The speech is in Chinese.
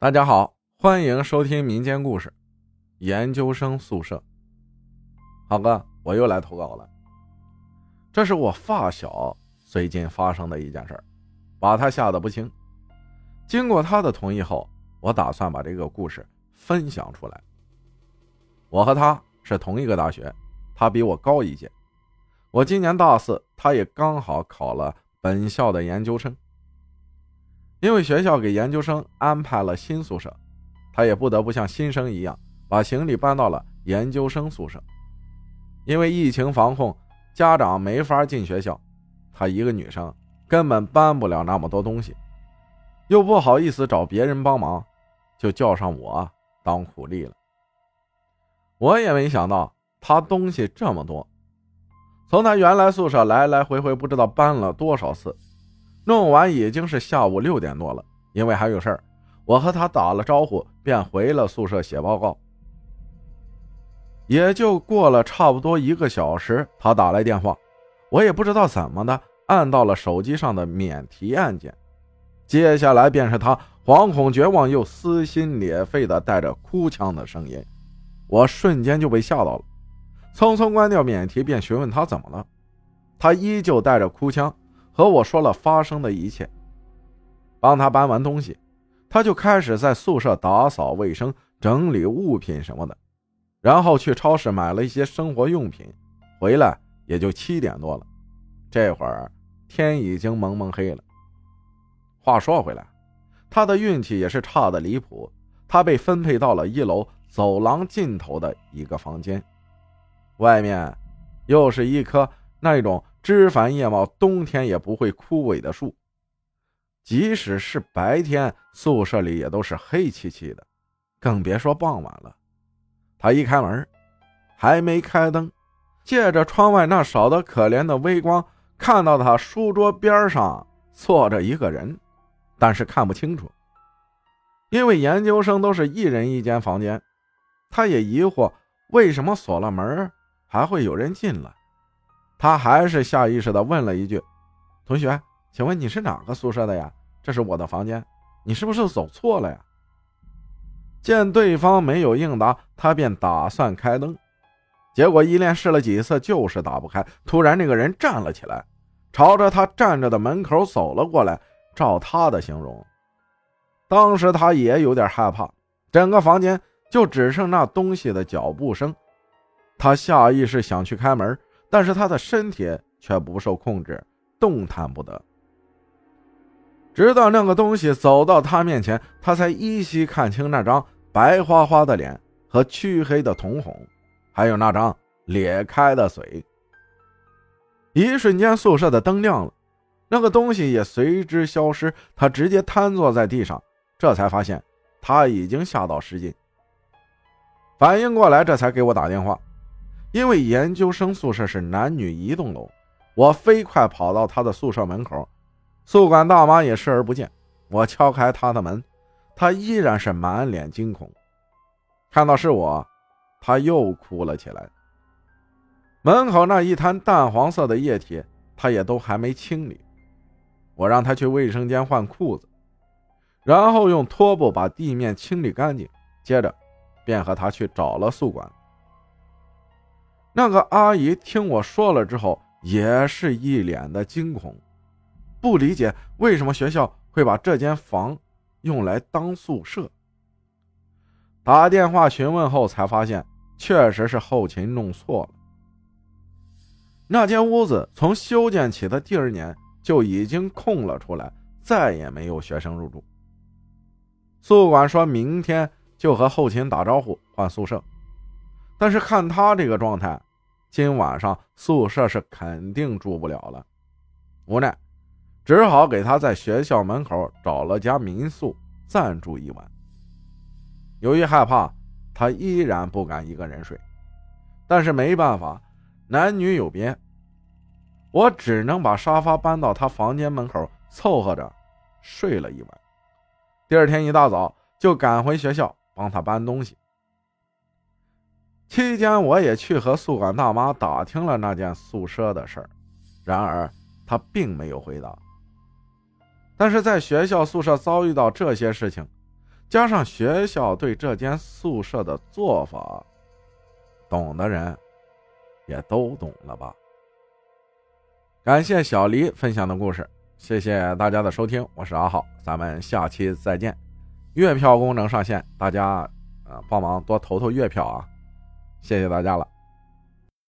大家好，欢迎收听民间故事。研究生宿舍，好哥，我又来投稿了。这是我发小最近发生的一件事，把他吓得不轻。经过他的同意后，我打算把这个故事分享出来。我和他是同一个大学，他比我高一届。我今年大四，他也刚好考了本校的研究生。因为学校给研究生安排了新宿舍，他也不得不像新生一样把行李搬到了研究生宿舍。因为疫情防控，家长没法进学校，她一个女生根本搬不了那么多东西，又不好意思找别人帮忙，就叫上我当苦力了。我也没想到他东西这么多，从他原来宿舍来来回回不知道搬了多少次。弄完已经是下午六点多了，因为还有事儿，我和他打了招呼，便回了宿舍写报告。也就过了差不多一个小时，他打来电话，我也不知道怎么的，按到了手机上的免提按键，接下来便是他惶恐绝望又撕心裂肺的带着哭腔的声音，我瞬间就被吓到了，匆匆关掉免提，便询问他怎么了，他依旧带着哭腔。和我说了发生的一切，帮他搬完东西，他就开始在宿舍打扫卫生、整理物品什么的，然后去超市买了一些生活用品，回来也就七点多了。这会儿天已经蒙蒙黑了。话说回来，他的运气也是差的离谱，他被分配到了一楼走廊尽头的一个房间，外面又是一棵那种。枝繁叶茂，冬天也不会枯萎的树，即使是白天，宿舍里也都是黑漆漆的，更别说傍晚了。他一开门，还没开灯，借着窗外那少得可怜的微光，看到他书桌边上坐着一个人，但是看不清楚，因为研究生都是一人一间房间。他也疑惑，为什么锁了门还会有人进来？他还是下意识的问了一句：“同学，请问你是哪个宿舍的呀？这是我的房间，你是不是走错了呀？”见对方没有应答，他便打算开灯，结果一连试了几次就是打不开。突然，那个人站了起来，朝着他站着的门口走了过来。照他的形容，当时他也有点害怕，整个房间就只剩那东西的脚步声。他下意识想去开门。但是他的身体却不受控制，动弹不得。直到那个东西走到他面前，他才依稀看清那张白花花的脸和黢黑的瞳孔，还有那张咧开的嘴。一瞬间，宿舍的灯亮了，那个东西也随之消失。他直接瘫坐在地上，这才发现他已经吓到失禁。反应过来，这才给我打电话。因为研究生宿舍是男女一栋楼，我飞快跑到他的宿舍门口，宿管大妈也视而不见。我敲开他的门，他依然是满脸惊恐。看到是我，他又哭了起来。门口那一滩淡黄色的液体，他也都还没清理。我让他去卫生间换裤子，然后用拖布把地面清理干净，接着便和他去找了宿管。那个阿姨听我说了之后，也是一脸的惊恐，不理解为什么学校会把这间房用来当宿舍。打电话询问后，才发现确实是后勤弄错了。那间屋子从修建起的第二年就已经空了出来，再也没有学生入住。宿管说明天就和后勤打招呼换宿舍，但是看他这个状态。今晚上宿舍是肯定住不了了，无奈只好给他在学校门口找了家民宿暂住一晚。由于害怕，他依然不敢一个人睡，但是没办法，男女有别，我只能把沙发搬到他房间门口凑合着睡了一晚。第二天一大早就赶回学校帮他搬东西。期间，我也去和宿管大妈打听了那间宿舍的事儿，然而她并没有回答。但是在学校宿舍遭遇到这些事情，加上学校对这间宿舍的做法，懂的人也都懂了吧？感谢小黎分享的故事，谢谢大家的收听，我是阿浩，咱们下期再见。月票功能上线，大家啊帮忙多投投月票啊，谢谢大家了。